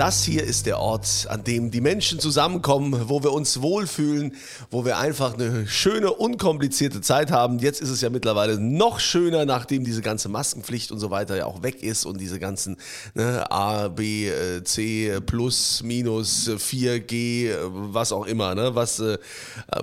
Das hier ist der Ort, an dem die Menschen zusammenkommen, wo wir uns wohlfühlen, wo wir einfach eine schöne, unkomplizierte Zeit haben. Jetzt ist es ja mittlerweile noch schöner, nachdem diese ganze Maskenpflicht und so weiter ja auch weg ist und diese ganzen ne, A, B, äh, C, Plus, Minus, 4G, was auch immer, ne, was äh,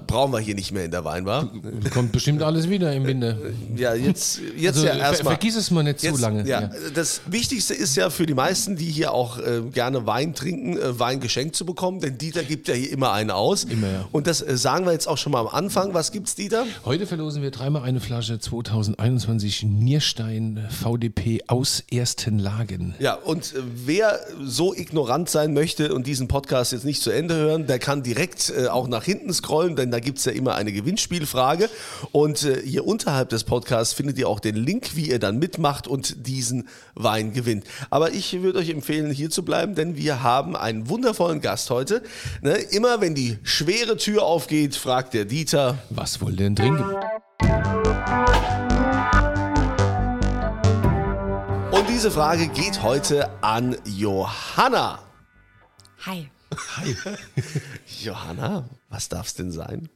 brauchen wir hier nicht mehr in der Weinbar. Kommt bestimmt alles wieder im Winter. Ja, jetzt, jetzt Also, ja ver erstmal. vergiss es mal nicht zu Jetzt, lange. Ja, Ja. Das Wichtigste ist ja für die meisten, die hier auch äh, gerne Wein trinken, äh, Wein geschenkt zu bekommen, denn Dieter gibt ja hier immer einen aus. Immer, ja. Und das äh, sagen wir jetzt auch schon mal am Anfang. Was gibt's, Dieter? Heute verlosen wir dreimal eine Flasche 2021 Nierstein VDP aus ersten Lagen. Ja, und äh, wer so ignorant sein möchte und diesen Podcast jetzt nicht zu Ende hören, der kann direkt äh, auch nach hinten scrollen, denn da gibt's ja immer eine Gewinnspielfrage. Und äh, hier unterhalb des Podcasts findet ihr auch den Link, wie ihr dann mitmacht und diesen Wein gewinnt. Aber ich würde euch empfehlen, hier zu bleiben, denn wir haben einen wundervollen Gast heute. Ne, immer wenn die schwere Tür aufgeht, fragt der Dieter, Was wollt ihr denn trinken? und diese Frage geht heute an Johanna. Hi. Johanna, was darf's denn sein?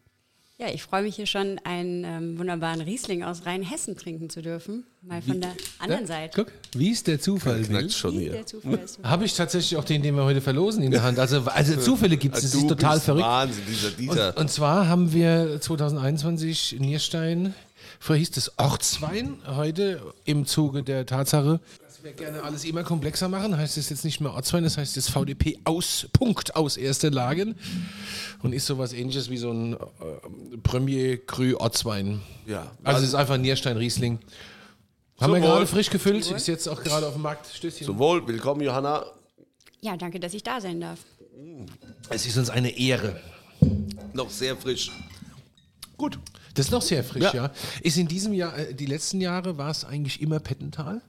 Ja, ich freue mich hier schon, einen ähm, wunderbaren Riesling aus Rheinhessen trinken zu dürfen. Mal von der anderen Seite. Guck, wie es der Zufall will. Schon Wie hier. ist. Habe ich tatsächlich auch den, den wir heute verlosen, in der Hand. Also, also Zufälle gibt es, das ist total bist verrückt. Wahnsinn, dieser Dieter. Und, und zwar haben wir 2021 Nierstein, früher hieß es Ortswein, heute im Zuge der Tatsache, wir gerne alles immer komplexer machen, heißt es jetzt nicht mehr Ortswein, das heißt jetzt VDP aus, Punkt, aus erster Lagen und ist sowas ähnliches wie so ein äh, Premier Cru Ortswein. Ja. Also es ist einfach Nierstein Riesling. Haben wir gerade frisch gefüllt, ist jetzt auch gerade auf dem Markt. Stößchen. Zum Wohl, willkommen Johanna. Ja, danke, dass ich da sein darf. Es ist uns eine Ehre. Noch sehr frisch. Gut. Das ist noch sehr frisch, Ja. ja. Ist in diesem Jahr, äh, die letzten Jahre war es eigentlich immer Pettental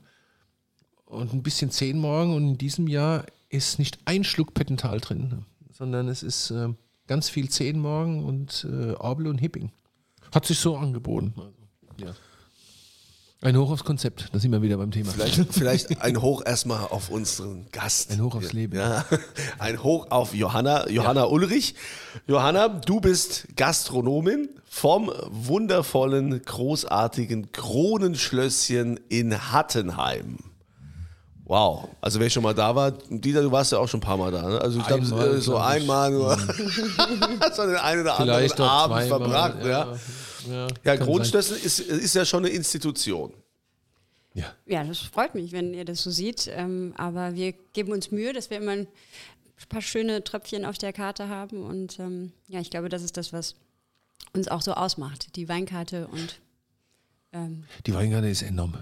und ein bisschen Zehn morgen und in diesem Jahr ist nicht ein Schluck Pettental drin, sondern es ist äh, ganz viel Zehn morgen und äh, Orbel und Hipping. Hat sich so angeboten. Also, ja. Ein Hoch aufs Konzept, da sind wir wieder beim Thema. Vielleicht, vielleicht ein Hoch erstmal auf unseren Gast. Ein Hoch aufs Leben. Ja, ein Hoch auf Johanna, Johanna Ulrich. Johanna, du bist Gastronomin vom wundervollen, großartigen Kronenschlösschen in Hattenheim. Wow, also wer schon mal da war, Dieter, du warst ja auch schon ein paar Mal da, ne? Also ich glaube, äh, so glaub ich. einmal nur hast du den einen oder anderen Vielleicht auch Abend zweimal, verbracht. Ja, ja. ja. sein. Kronenschlösschen ist, ist ja schon eine Institution. Ja. Ja, das freut mich, wenn ihr das so seht. Ähm, aber wir geben uns Mühe, dass wir immer ein paar schöne Tröpfchen auf der Karte haben. Und ähm, ja, ich glaube, das ist das, was uns auch so ausmacht. Die Weinkarte und ähm, Die Weingarte ist enorm.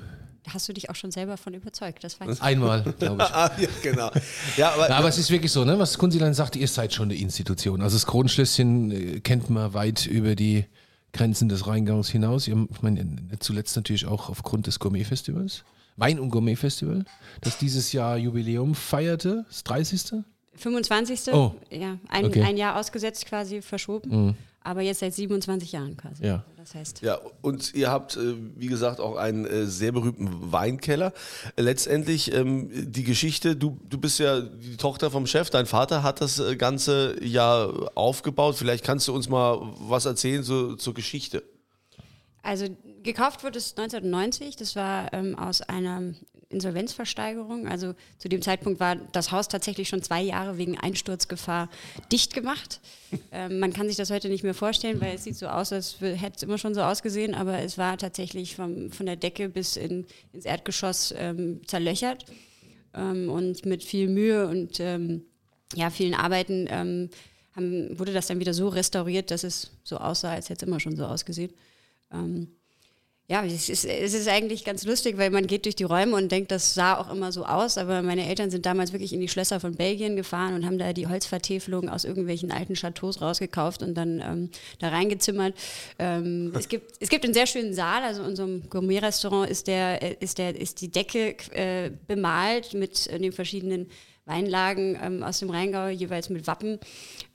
Hast du dich auch schon selber von überzeugt. Das weiß ich. Einmal, glaube ich. Ah, ja, genau. Ja, aber, Ja, aber es ist wirklich so, ne? was Kunzilein sagt, ihr seid schon eine Institution. Also das Kronenschlösschen äh, kennt man weit über die Grenzen des Rheingaus hinaus. Ich meine, zuletzt natürlich auch aufgrund des Gourmet-Festivals. Wein- und Gourmet-Festival, das dieses Jahr Jubiläum feierte, das 30. 25. Oh. Ja, ein, Okay. ein Jahr ausgesetzt quasi verschoben. Aber jetzt seit 27 Jahren quasi. Ja. Das heißt, Ja, und ihr habt, äh, wie gesagt, auch einen äh, sehr berühmten Weinkeller. Äh, Letztendlich ähm, die Geschichte, du, du bist ja die Tochter vom Chef, dein Vater hat das Ganze ja aufgebaut. Vielleicht kannst du uns mal was erzählen so, zur Geschichte. Also gekauft wurde es 1990. Das war ähm, aus einer Insolvenzversteigerung. Also zu dem Zeitpunkt war das Haus tatsächlich schon zwei Jahre wegen Einsturzgefahr dicht gemacht. ähm, man kann sich das heute nicht mehr vorstellen, weil es sieht so aus, als hätte es immer schon so ausgesehen, aber es war tatsächlich vom, von der Decke bis in, ins Erdgeschoss ähm, zerlöchert. Ähm, und mit viel Mühe und ähm, ja, vielen Arbeiten ähm, haben, wurde das dann wieder so restauriert, dass es so aussah, als hätte es immer schon so ausgesehen. Ähm, ja, es ist, es ist eigentlich ganz lustig, weil man geht durch die Räume und denkt, das sah auch immer so aus, aber meine Eltern sind damals wirklich in die Schlösser von Belgien gefahren und haben da die Holzvertäfelung aus irgendwelchen alten Chateaus rausgekauft und dann ähm, da reingezimmert. Ähm, es, gibt, es gibt einen sehr schönen Saal, also in unserem Gourmet-Restaurant ist, der, äh, ist, der, ist die Decke äh, bemalt mit äh, den verschiedenen Weinlagen ähm, aus dem Rheingau, jeweils mit Wappen.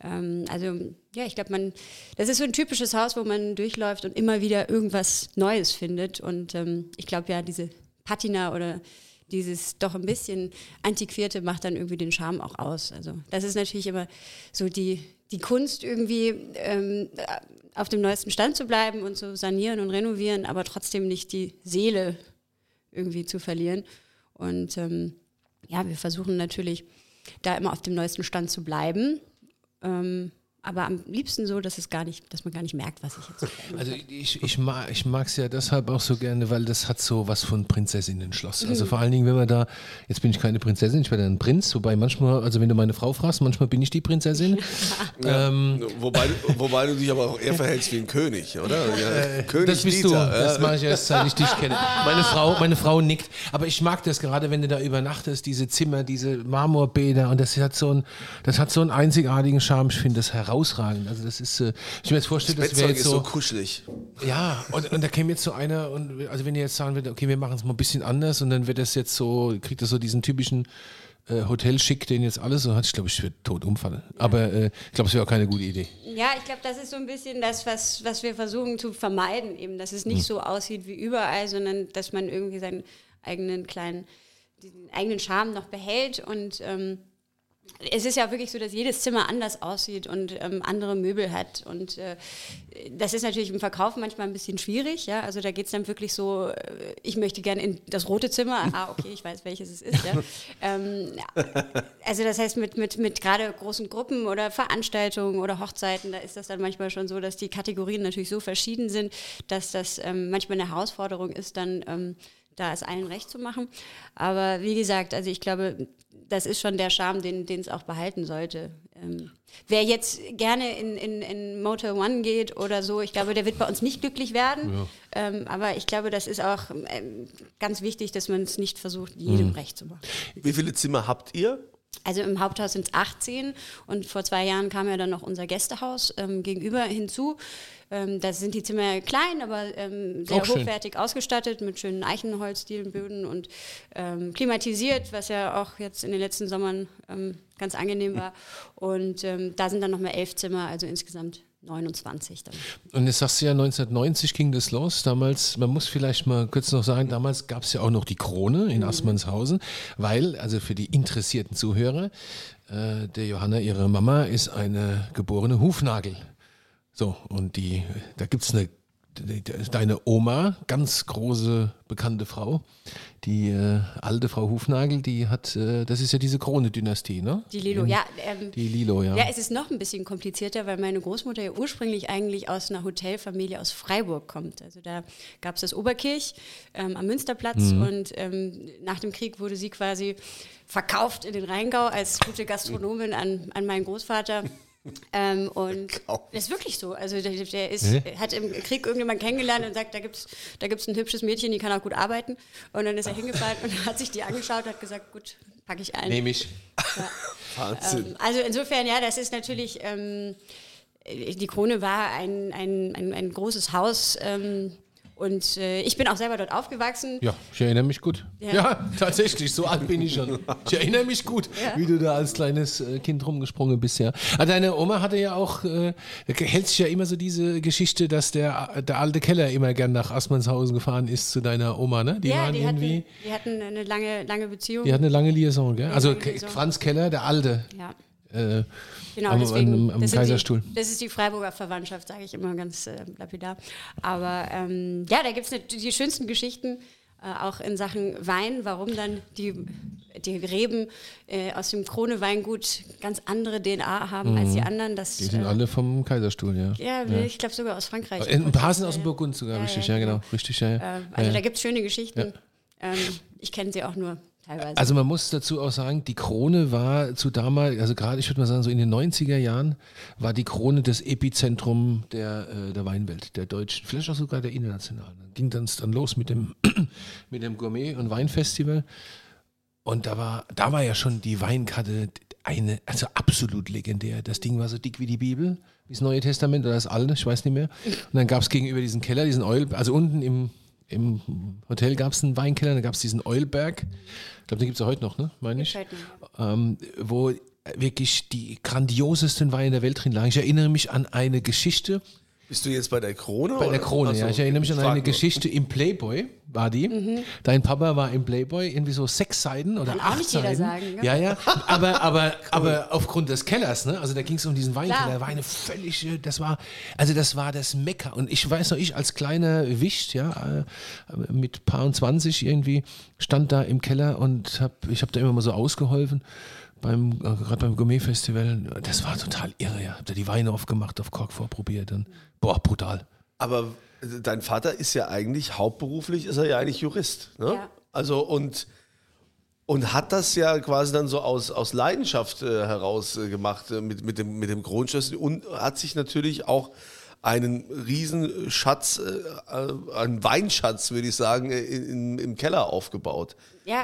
Ähm, also ja, ich glaube, man, das ist so ein typisches Haus, wo man durchläuft und immer wieder irgendwas Neues findet. Und ähm, ich glaube ja, diese Patina oder dieses doch ein bisschen antiquierte macht dann irgendwie den Charme auch aus. Also das ist natürlich immer so die, die Kunst irgendwie ähm, auf dem neuesten Stand zu bleiben und zu sanieren und renovieren, aber trotzdem nicht die Seele irgendwie zu verlieren. Und ähm, ja, wir versuchen natürlich da immer auf dem neuesten Stand zu bleiben. Ähm, aber am liebsten so, dass es gar nicht, dass man gar nicht merkt, was ich jetzt. Also ich, ich mag ich es ja deshalb auch so gerne, weil das hat so was von Prinzessinnen-Schloss. Also vor allen Dingen, wenn man da, jetzt bin ich keine Prinzessin, ich werde ein Prinz, wobei manchmal, also wenn du meine Frau fragst, manchmal bin ich die Prinzessin. Ja, ähm, wobei, wobei du dich aber auch eher verhältst wie ein König, oder? Ja, äh, König das bist Dieter, du, das mache ich erst, seit ich dich kenne. Meine Frau, meine Frau nickt, aber ich mag das gerade, wenn du da übernachtest, diese Zimmer, diese Marmorbäder und das hat so, ein, das hat so einen einzigartigen Charme, ich finde das herausragend herausragend. Also das ist, äh, ich mir jetzt vorstelle, das, das wäre jetzt so, so kuschelig. Ja, und, und da käme jetzt so einer und also wenn ihr jetzt sagen würdet, okay, wir machen es mal ein bisschen anders und dann wird das jetzt so, kriegt das so diesen typischen äh, Hotelschick, den jetzt alles so hat, ich glaube, ich würde tot umfallen. Aber äh, ich glaube, es wäre auch keine gute Idee. Ja, ich glaube, das ist so ein bisschen das, was, was wir versuchen zu vermeiden, eben, dass es nicht hm. so aussieht wie überall, sondern dass man irgendwie seinen eigenen kleinen, diesen eigenen Charme noch behält und ähm, es ist ja wirklich so, dass jedes Zimmer anders aussieht und ähm, andere Möbel hat. Und äh, das ist natürlich im Verkauf manchmal ein bisschen schwierig. Ja? Also da geht es dann wirklich so, äh, ich möchte gerne in das rote Zimmer. Ah, okay, ich weiß, welches es ist. Ja? ähm, also das heißt, mit, mit, mit gerade großen Gruppen oder Veranstaltungen oder Hochzeiten, da ist das dann manchmal schon so, dass die Kategorien natürlich so verschieden sind, dass das ähm, manchmal eine Herausforderung ist, dann ähm, da es allen recht zu machen. Aber wie gesagt, also ich glaube, das ist schon der Charme, den es auch behalten sollte. Ähm, wer jetzt gerne in, in, in Motor One geht oder so, ich glaube, der wird bei uns nicht glücklich werden. Ja. Ähm, aber ich glaube, das ist auch ähm, ganz wichtig, dass man es nicht versucht, jedem mhm. recht zu machen. Wie viele Zimmer habt ihr? Also im Haupthaus sind es 18 und vor zwei Jahren kam ja dann noch unser Gästehaus ähm, gegenüber hinzu. Ähm, da sind die Zimmer klein, aber ähm, sehr Auch hochwertig schön. ausgestattet mit schönen Eichenholzdielenböden und ähm, klimatisiert, was ja auch jetzt in den letzten Sommern ähm, ganz angenehm war. Und ähm, da sind dann nochmal elf Zimmer, also insgesamt 29 dann. Und jetzt sagst du ja, 1990 ging das los. Damals, man muss vielleicht mal kurz noch sagen, damals gab es ja auch noch die Krone in mhm. Assmannshausen, weil, also für die interessierten Zuhörer, äh, der Johanna, ihre Mama, ist eine geborene Hufnagel. So, und die, da gibt es eine, deine Oma, ganz große bekannte Frau, die äh, alte Frau Hufnagel, die hat, äh, das ist ja diese Krone-Dynastie, ne? Die Lilo, In, ja. Ähm, die Lilo, ja. Ja, es ist noch ein bisschen komplizierter, weil meine Großmutter ja ursprünglich eigentlich aus einer Hotelfamilie aus Freiburg kommt. Also da gab es das Oberkirch ähm, am Münsterplatz mhm. und ähm, nach dem Krieg wurde sie quasi verkauft in den Rheingau als gute Gastronomin an, an meinen Großvater. Ähm, und das ist wirklich so. Also der, der ist, nee. hat im Krieg irgendjemand kennengelernt und sagt, da gibt es da gibt's ein hübsches Mädchen, die kann auch gut arbeiten. Und dann ist er hingefahren und hat sich die angeschaut und hat gesagt, gut, packe ich ein. Nehme ich. Ja. Wahnsinn. Ähm, also insofern, ja, das ist natürlich, ähm, die Krone war ein, ein, ein, ein großes Haus. Ähm, und äh, ich bin auch selber dort aufgewachsen. Ja, ich erinnere mich gut. Ja, ja tatsächlich, so alt bin ich schon. Ich erinnere mich gut, ja. wie du da als kleines äh, Kind rumgesprungen bist, ja. Aber ah, deine Oma hatte ja auch, äh, hält sich ja immer so diese Geschichte, dass der, der alte Keller immer gern nach Assmannshausen gefahren ist zu deiner Oma, ne? Die ja, waren die irgendwie. Hatten, die hatten eine lange, lange Beziehung. Die hatten eine lange Liaison, gell? Also Liaison. Franz Keller, der Alte. Ja. Äh, genau, am, deswegen, am, am das Kaiserstuhl. Die, das ist die Freiburger Verwandtschaft, sage ich immer ganz äh, lapidar. Aber ähm, ja, da gibt es die schönsten Geschichten, äh, auch in Sachen Wein, warum dann die, die Reben äh, aus dem Krone-Weingut ganz andere DNA haben mhm. als die anderen. Das, die sind äh, alle vom Kaiserstuhl, ja. Ja, ja. ich glaube sogar aus Frankreich. Paar sind aus dem Burgund sogar, ja, richtig, ja, genau. Richtig, ja, äh, also da gibt es schöne Geschichten. Ähm, ich kenne sie auch nur teilweise. Also man muss dazu auch sagen, die Krone war zu damals, also gerade ich würde mal sagen, so in den 90er Jahren war die Krone das Epizentrum der, äh, der Weinwelt, der deutschen, vielleicht auch sogar der internationalen. Dann ging dann, dann los mit dem, mit dem Gourmet- und Weinfestival. Und da war, da war ja schon die Weinkarte eine, also absolut legendär. Das Ding war so dick wie die Bibel, wie das Neue Testament oder das Alte, ich weiß nicht mehr. Und dann gab es gegenüber diesen Keller, diesen Oil, also unten im im Hotel gab es einen Weinkeller, da gab es diesen Eulberg. Ich glaube, den gibt es ja heute noch, ne? Meine ich. Ähm, wo wirklich die grandiosesten Weine der Welt drin lagen. Ich erinnere mich an eine Geschichte Bist du jetzt bei der Krone? bei der oder? Krone. So, ja. Ich erinnere mich an eine. Geschichte im Playboy, war die. Mhm. Dein Papa war im Playboy, irgendwie so sechs Seiten oder Kann acht nicht jeder Seiten. sagen, ne? Ja, ja. Aber, aber, aber aufgrund des Kellers, ne? Also da ging es um diesen Weinkeller, Klar. war eine völlig, äh, das war, also das war das Mekka. Und ich weiß noch, ich als kleiner Wicht, ja, äh, mit paar und 20 irgendwie, stand da im Keller und hab, ich habe da immer mal so ausgeholfen. Beim, äh, gerade beim Gourmet-Festival, das war total irre, ja. Hab da die Weine aufgemacht, auf Kork vorprobiert und boah, brutal. Aber äh, dein Vater ist ja eigentlich, hauptberuflich ist er ja eigentlich Jurist. Ne? Ja. Also und, und hat das ja quasi dann so aus, aus Leidenschaft äh, heraus äh, gemacht äh, mit, mit, dem, mit dem Kronschlüssel und hat sich natürlich auch einen riesen Schatz, äh, einen Weinschatz, würde ich sagen, in, in, im Keller aufgebaut. Ja,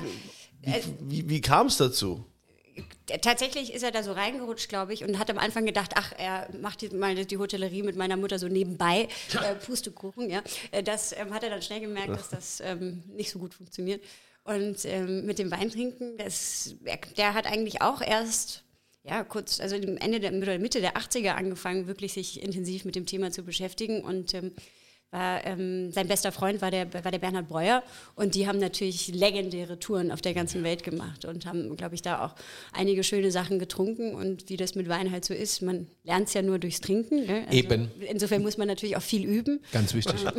Wie, wie, wie kam es dazu? Tatsächlich ist er da so reingerutscht, glaube ich, und hat am Anfang gedacht, ach, er macht die, mal die Hotellerie mit meiner Mutter so nebenbei, äh, Pustekuchen, ja. Äh, Das ähm, hat er dann schnell gemerkt, dass das ähm, nicht so gut funktioniert. Und ähm, mit dem Weintrinken, das, er, der hat eigentlich auch erst, ja, kurz, also im Ende der, Mitte der 80er angefangen, wirklich sich intensiv mit dem Thema zu beschäftigen und ähm, war, ähm, sein bester Freund war der, war der Bernhard Breuer und die haben natürlich legendäre Touren auf der ganzen Welt gemacht und haben, glaube ich, da auch einige schöne Sachen getrunken und wie das mit Wein halt so ist, man lernt es ja nur durchs Trinken. Ne? Also Eben. Insofern muss man natürlich auch viel üben. Ganz wichtig.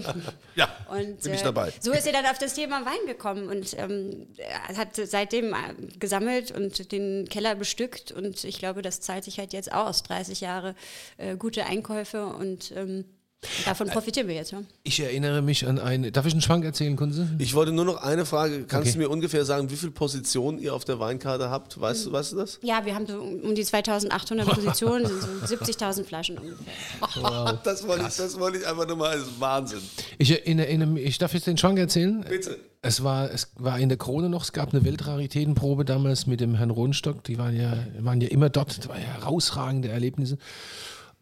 Ja, Und bin ich äh, dabei. so ist er dann auf das Thema Wein gekommen und ähm, er hat seitdem äh, gesammelt und den Keller bestückt und ich glaube, das zahlt sich halt jetzt aus. 30 Jahre äh, gute Einkäufe und ähm, davon profitieren wir jetzt. Ja? Ich erinnere mich an eine. Darf ich einen Schwank erzählen, Kunze? Ich wollte nur noch eine Frage. Kannst Okay. du mir ungefähr sagen, wie viele Positionen ihr auf der Weinkarte habt? Weißt, du- weißt du das? Ja, wir haben so um die 2800 Positionen, sind so 70.000 Flaschen ungefähr. Das wollte, ich, das wollte ich einfach nur mal. Das ist Wahnsinn. Ich erinnere, mich, ich darf jetzt den Schwank erzählen. Bitte. Es war, es war in der Krone noch, es gab eine Weltraritätenprobe damals mit dem Herrn Rohnstock, die waren ja, waren ja immer dort, das war ja herausragende Erlebnisse.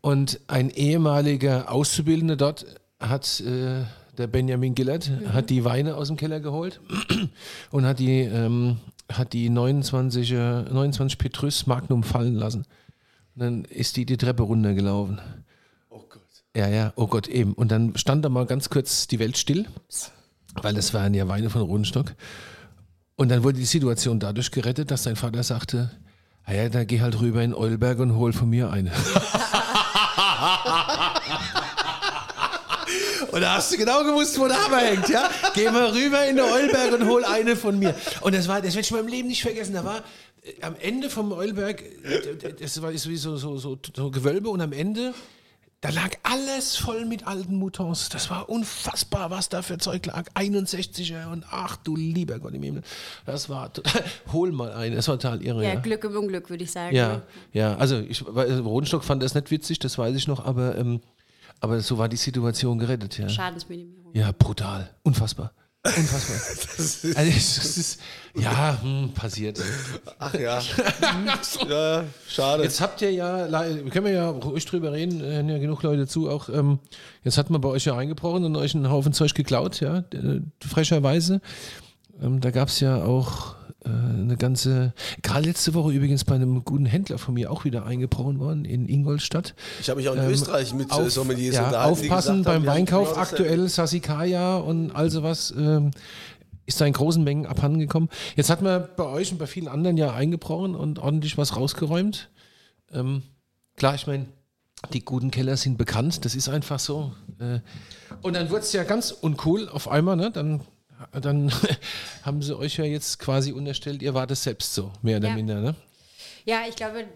Und ein ehemaliger Auszubildender dort hat, äh, der Benjamin Gillert, hat die Weine aus dem Keller geholt und hat die, ähm, hat die 29, äh, 29 Petrus Magnum fallen lassen. Und dann ist die die Treppe runtergelaufen. Oh Gott. Ja, ja, oh Gott, eben. Und dann stand da mal ganz kurz die Welt still, weil das waren ja Weine von Rodenstock. Und dann wurde die Situation dadurch gerettet, dass sein Vater sagte, ah ja, dann geh halt rüber in Eulberg und hol von mir eine. Und da hast du genau gewusst, wo der Hammer hängt, ja? Geh mal rüber in den Eulberg und hol eine von mir. Und das war, das werde ich in meinem Leben nicht vergessen. Da war äh, am Ende vom Eulberg, äh, das war wie so, so, so, so Gewölbe und am Ende, da lag alles voll mit alten Moutons. Das war unfassbar, was da für Zeug lag. 61er und ach du lieber Gott im Himmel. Das war, total- hol mal eine, das war total irre. Ja, Ja, Glück im Unglück, würde ich sagen. ja, ja. also ich, also Rodenstock fand das nicht witzig, das weiß ich noch, aber, ähm, aber so war die Situation gerettet, ja. Schadensminimierung. Ja, brutal. Unfassbar. Unfassbar. also, es es ist, ja, hm, passiert. Ach ja. ja, schade. Jetzt habt ihr ja, können wir ja ruhig drüber reden, äh, hören ja genug Leute zu, auch, ähm, jetzt hat man bei euch ja eingebrochen und euch einen Haufen Zeug geklaut, ja, frecherweise. Ähm, da gab es ja auch eine ganze, gerade letzte Woche übrigens bei einem guten Händler von mir auch wieder eingebrochen worden in Ingolstadt. ich habe mich auch in Ähm, Österreich mit äh, auf, Sommeliers ja, unterhalten. aufpassen beim haben, Weinkauf genau aktuell Sassicaia und all sowas ähm, ist da in großen Mengen abhandengekommen. Jetzt hat man bei euch und bei vielen anderen ja eingebrochen und ordentlich was rausgeräumt. Ähm, klar, ich meine, die guten Keller sind bekannt, das ist einfach so. Äh, und dann wurde es ja ganz uncool auf einmal, ne? Dann, dann haben sie euch ja jetzt quasi unterstellt, ihr wart es selbst so, mehr oder Ja. minder, ne? Ja, ich glaube,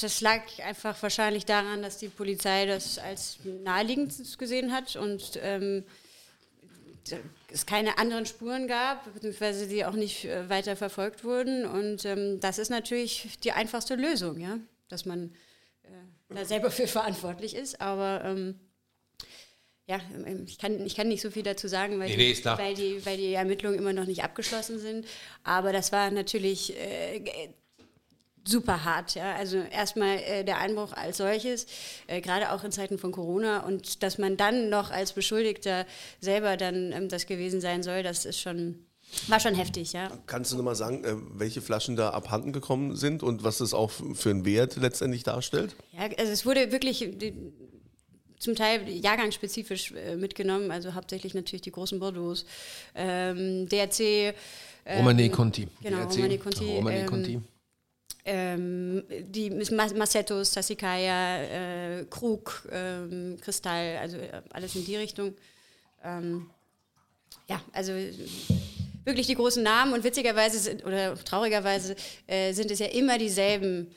das, lag einfach wahrscheinlich daran, dass die Polizei das als naheliegend gesehen hat und ähm, es keine anderen Spuren gab, beziehungsweise die auch nicht äh, weiter verfolgt wurden. Und ähm, das ist natürlich die einfachste Lösung, ja, dass man äh, da selber für verantwortlich ist. Aber ähm, ja, ähm, ich kann, ich kann nicht so viel dazu sagen, weil, Nee, die, weil, die, weil die Ermittlungen immer noch nicht abgeschlossen sind. Aber das war natürlich äh, super hart. Ja? Also erstmal äh, der Einbruch als solches, äh, gerade auch in Zeiten von Corona und dass man dann noch als Beschuldigter selber dann ähm, das gewesen sein soll, das ist schon, war schon heftig, ja. Kannst du nochmal sagen, äh, welche Flaschen da abhanden gekommen sind und was das auch für einen Wert letztendlich darstellt? Ja, also es wurde wirklich die, zum Teil jahrgangsspezifisch äh, mitgenommen, also hauptsächlich natürlich die großen Bordeaux, ähm, DRC. Ähm, Romane Conti. Genau, DRC. Romane Conti. Romane ähm, Conti. ähm, die Mas- Massettos, Tassikaya, äh, Krug, ähm, Kristall, also äh, alles in die Richtung. Ähm, ja, also wirklich die großen Namen und witzigerweise sind, oder traurigerweise äh, sind es ja immer dieselben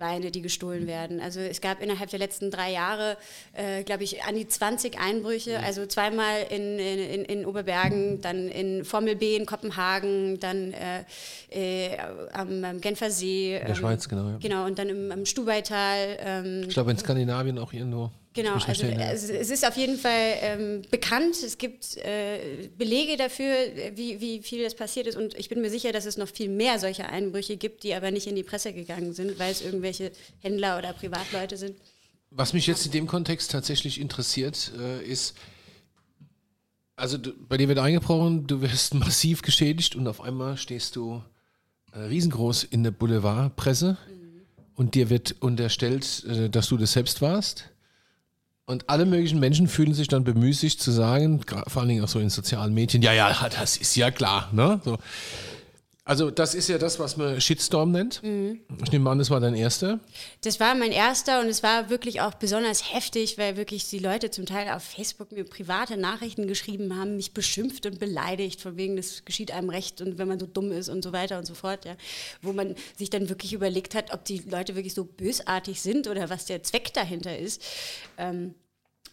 Weine, die gestohlen werden. Also es gab innerhalb der letzten drei Jahre, äh, glaube ich, an die 20 Einbrüche, also zweimal in, in, in Oberbergen, dann in Formel B in Kopenhagen, dann äh, äh, am, am Genfer See. In der Schweiz, genau. Ja. Genau, und dann im, am Stubaital. Ähm, Ich glaube in Skandinavien auch irgendwo. Genau, also, also es ist auf jeden Fall ähm, bekannt. Es gibt äh, Belege dafür, äh, wie, wie viel das passiert ist. Und ich bin mir sicher, dass es noch viel mehr solcher Einbrüche gibt, die aber nicht in die Presse gegangen sind, weil es irgendwelche Händler oder Privatleute sind. Was mich jetzt in dem Kontext tatsächlich interessiert, äh, ist, also du, bei dir wird eingebrochen, du wirst massiv geschädigt und auf einmal stehst du äh, riesengroß in der Boulevardpresse und dir wird unterstellt, äh, dass du das selbst warst. Und alle möglichen Menschen fühlen sich dann bemüßigt zu sagen, vor allen Dingen auch so in sozialen Medien, ja, ja, das ist ja klar. Ne? So. Also das ist ja das, was man Shitstorm nennt. Ich nehme an, das war dein erster. Das war mein erster und es war wirklich auch besonders heftig, weil wirklich die Leute zum Teil auf Facebook mir private Nachrichten geschrieben haben, mich beschimpft und beleidigt, von wegen, das geschieht einem recht und wenn man so dumm ist und so weiter und so fort. Ja. Wo man sich dann wirklich überlegt hat, ob die Leute wirklich so bösartig sind oder was der Zweck dahinter ist. Ähm,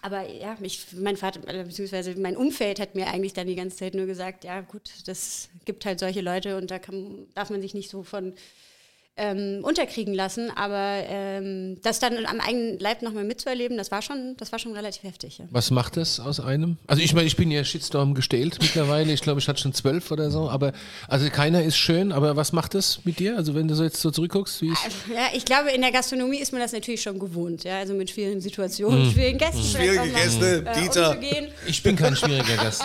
aber ja, mich, mein Vater, äh, beziehungsweise mein Umfeld hat mir eigentlich dann die ganze Zeit nur gesagt, ja gut, das gibt halt solche Leute und da kann, darf man sich nicht so von ähm, unterkriegen lassen. Aber ähm, das dann am eigenen Leib nochmal mitzuerleben, das war schon, das war schon relativ heftig. Ja. Was macht das aus einem? Also ich meine, ich bin ja Shitstorm gestählt mittlerweile. Ich glaube, ich hatte schon zwölf oder so. Aber also keiner ist schön. Aber was macht das mit dir? Also wenn du so jetzt so zurückguckst, wie ist Ja, ich glaube, in der Gastronomie ist man das natürlich schon gewohnt, ja, also mit schwierigen Situationen, schwierigen Gästen. Schwierige auch mal, Gäste, äh, Dieter. umzugehen. Ich bin kein schwieriger Gast.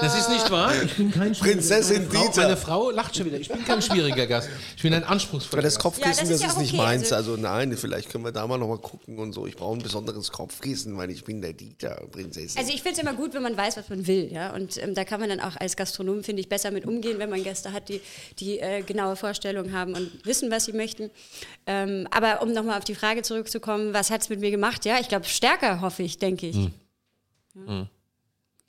Das ist nicht wahr. Ich bin kein schwieriger Prinzessin meine Frau, Dieter. Meine Frau lacht schon wieder. Ich bin kein schwieriger Gast. Ich bin ein anspruchsvoller das. Kopfkissen, Ja, das das, ist ja ist auch nicht okay, meins. also- Also nein, vielleicht können wir da mal nochmal gucken und so. Ich brauche ein besonderes Kopfkissen, weil ich bin der Dieter, Prinzessin. Also ich finde es immer gut, wenn man weiß, was man will, ja. Und ähm, da kann man dann auch als Gastronom, finde ich, besser mit umgehen, wenn man Gäste hat, die, die äh, genaue Vorstellungen haben und wissen, was sie möchten. Ähm, aber um nochmal auf die Frage zurückzukommen, was hat es mit mir gemacht? Ja, ich glaube, stärker hoffe ich, denke ich. Ja.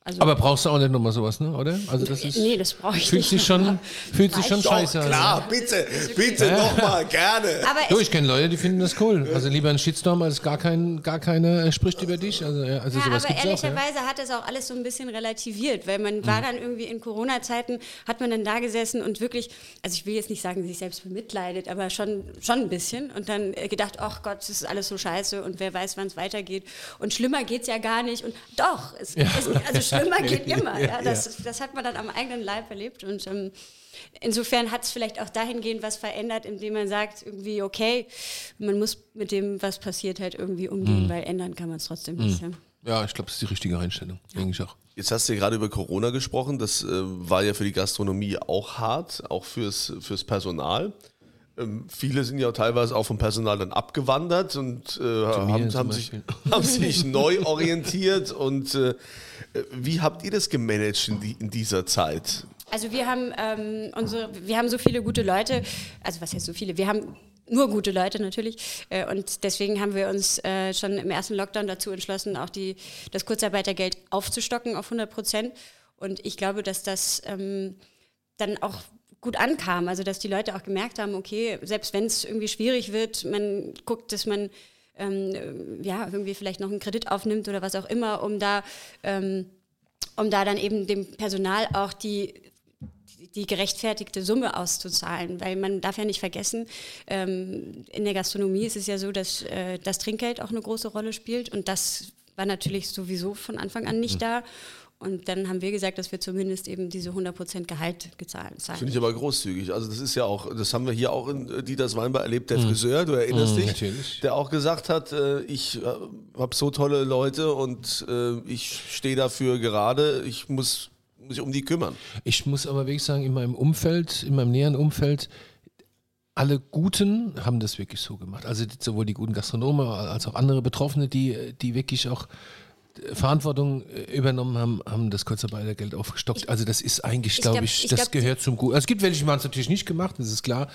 Also, Aber brauchst du auch nicht nochmal sowas, ne? Oder? Also das ist. nee, das brauche ich Fühlt nicht. sich schon, fühlt sich schon Doch, scheiße an. klar, bitte, bitte nochmal, gerne. Aber Du, es, ich kenne Leute, die finden das cool. Also lieber ein Shitstorm als gar kein, gar keiner äh, spricht über dich. Also, ja, also Ja, sowas aber auch. Ja. ehrlicherweise hat es auch alles so ein bisschen relativiert, weil man war dann irgendwie in Corona-Zeiten, hat man dann da gesessen und wirklich, also ich will jetzt nicht sagen, sich selbst bemitleidet, aber schon, schon ein bisschen und dann äh, gedacht, ach Gott, das ist alles so scheiße und wer weiß, wann es weitergeht und schlimmer geht's ja gar nicht und doch, es, es, also schlimmer geht immer, ja, das, das hat man dann am eigenen Leib erlebt und ähm, Insofern hat es vielleicht auch dahingehend was verändert, indem man sagt, irgendwie, okay, man muss mit dem, was passiert, halt irgendwie umgehen, weil ändern kann man es trotzdem nicht. Ja. Ja, ich glaube, das ist die richtige Einstellung. Denke ich auch. Jetzt hast du ja gerade über Corona gesprochen. Das äh, war ja für die Gastronomie auch hart, auch fürs, fürs Personal. Ähm, viele sind ja teilweise auch vom Personal dann abgewandert und äh, haben, haben, sich, haben sich neu orientiert. Und äh, wie habt ihr das gemanagt in, die, in dieser Zeit? Also wir haben ähm, unsere, wir haben so viele gute Leute, also was heißt so viele? Wir haben nur gute Leute natürlich äh, und deswegen haben wir uns äh, schon im ersten Lockdown dazu entschlossen, auch die, das Kurzarbeitergeld aufzustocken auf 100 Prozent. Und ich glaube, dass das ähm, dann auch gut ankam, also dass die Leute auch gemerkt haben, okay, selbst wenn es irgendwie schwierig wird, man guckt, dass man ähm, ja irgendwie vielleicht noch einen Kredit aufnimmt oder was auch immer, um da ähm, um da dann eben dem Personal auch die die gerechtfertigte Summe auszuzahlen, weil man darf ja nicht vergessen, ähm, in der Gastronomie ist es ja so, dass äh, das Trinkgeld auch eine große Rolle spielt. Und das war natürlich sowieso von Anfang an nicht da. Und dann haben wir gesagt, dass wir zumindest eben diese 100% Gehalt gezahlt zahlen. Finde ich aber großzügig. Also das ist ja auch, das haben wir hier auch in äh, Dieters Weinbar erlebt, der Friseur, du erinnerst Mhm, dich, natürlich. der auch gesagt hat, äh, ich äh, habe so tolle Leute und äh, ich stehe dafür gerade, ich muss mich um die kümmern. Ich muss aber wirklich sagen, in meinem Umfeld, in meinem näheren Umfeld, alle Guten haben das wirklich so gemacht. Also sowohl die guten Gastronomen als auch andere Betroffene, die, die wirklich auch Verantwortung äh, übernommen haben, haben das Kurzarbeitergeld aufgestockt. Also das ist eigentlich, ich glaube glaub- ich, ich das glaub, gehört zum Guten. Also es gibt welche, die haben es natürlich nicht gemacht, das ist klar.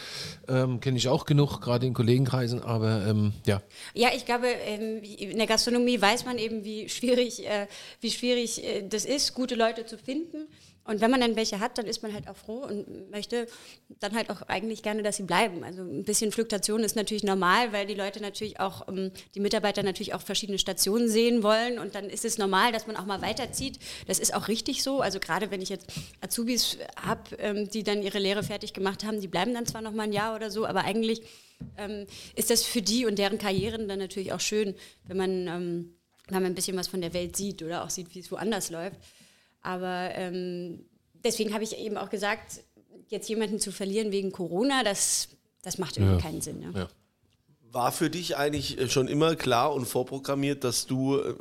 Ähm, Kenne ich auch genug, gerade in Kollegenkreisen, aber ähm, ja. Ja, ich glaube, ähm, in der Gastronomie weiß man eben, wie schwierig, äh, wie schwierig äh, das ist, gute Leute zu finden. Und wenn man dann welche hat, dann ist man halt auch froh und möchte dann halt auch eigentlich gerne, dass sie bleiben. Also ein bisschen Fluktuation ist natürlich normal, weil die Leute natürlich auch, ähm, die Mitarbeiter natürlich auch verschiedene Stationen sehen wollen. Und dann ist es normal, dass man auch mal weiterzieht. Das ist auch richtig so. Also gerade wenn ich jetzt Azubis habe, ähm, die dann ihre Lehre fertig gemacht haben, die bleiben dann zwar noch mal ein Jahr oder so, aber eigentlich ähm, ist das für die und deren Karrieren dann natürlich auch schön, wenn man, wenn man ein bisschen was von der Welt sieht oder auch sieht, wie es woanders läuft. Aber ähm, deswegen habe ich eben auch gesagt, jetzt jemanden zu verlieren wegen Corona, das, das macht irgendwie Ja. keinen Sinn. Ne? Ja. War für dich eigentlich äh, schon immer klar und vorprogrammiert, dass du äh,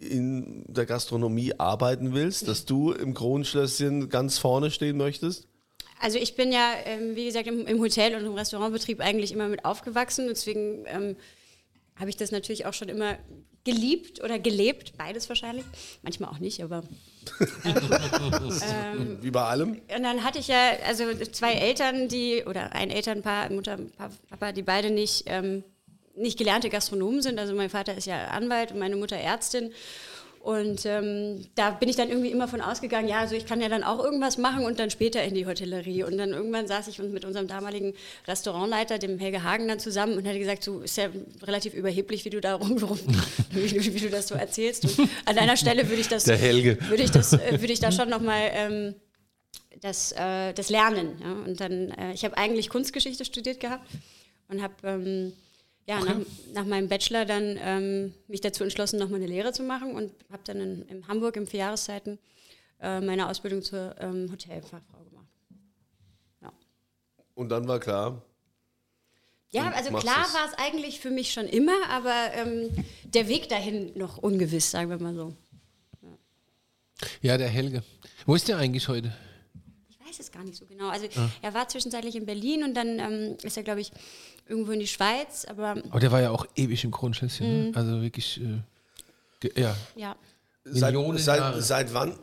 in der Gastronomie arbeiten willst, dass du im Kronenschlösschen ganz vorne stehen möchtest? Also ich bin ja, ähm, wie gesagt, im, im Hotel- und im Restaurantbetrieb eigentlich immer mit aufgewachsen. Deswegen ähm, habe ich das natürlich auch schon immer geliebt oder gelebt, beides wahrscheinlich. Manchmal auch nicht, aber Wie bei allem? Und dann hatte ich ja also zwei Eltern, die, oder ein Elternpaar, Mutter, Pa- Papa, die beide nicht, ähm, nicht gelernte Gastronomen sind. Also mein Vater ist ja Anwalt und meine Mutter Ärztin. Und ähm, da bin ich dann irgendwie immer von ausgegangen, ja, also ich kann ja dann auch irgendwas machen und dann später in die Hotellerie. Und dann irgendwann saß ich mit unserem damaligen Restaurantleiter, dem Helge Hagen, dann zusammen und hatte gesagt, so ist ja relativ überheblich, wie du da rum, rum wie, du- wie du das so erzählst. Und an deiner Stelle würde ich das, würde ich das, äh, würde ich da schon nochmal ähm, das, äh, das Lernen. Ja? Und dann, äh, ich habe eigentlich Kunstgeschichte studiert gehabt und habe ähm, ja, nach, nach meinem Bachelor dann ähm, mich dazu entschlossen, nochmal eine Lehre zu machen und habe dann in, in Hamburg in vier Jahreszeiten äh, meine Ausbildung zur ähm, Hotelfachfrau gemacht. Und dann war klar, Ja, also klar war es eigentlich für mich schon immer, aber ähm, der Weg dahin noch ungewiss, sagen wir mal so. ja, der Helge. Wo ist der eigentlich heute? Ich weiß es gar nicht so genau. Also er war zwischenzeitlich in Berlin und dann ähm, ist er, glaube ich, irgendwo in die Schweiz, aber Aber der war ja auch ewig im Kronschlösschen. Mhm. Ne? Also wirklich, äh, ja, ja. seit, Millionen seit, Jahre. seit wann?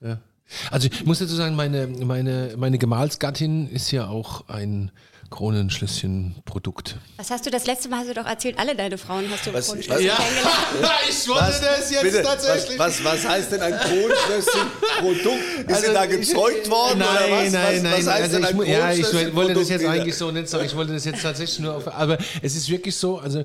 ja. Also ich muss dazu sagen, meine, meine, meine Gemahlsgattin ist ja auch ein Kronenschlösschen-Produkt. Was hast du das letzte Mal, hast du doch erzählt, alle deine Frauen hast du Was- Kronenschlösschen was- kennengelernt. ich Was, bitte, Was, was, was heißt denn ein Kronschlösschen-Produkt? Ist Also denn da gezeugt worden Nein, oder was? nein, was, nein. was heißt also denn ich, ja, ich wollte das jetzt eigentlich so nicht sagen. Ich wollte das jetzt tatsächlich nur auf. Aber es ist wirklich so, also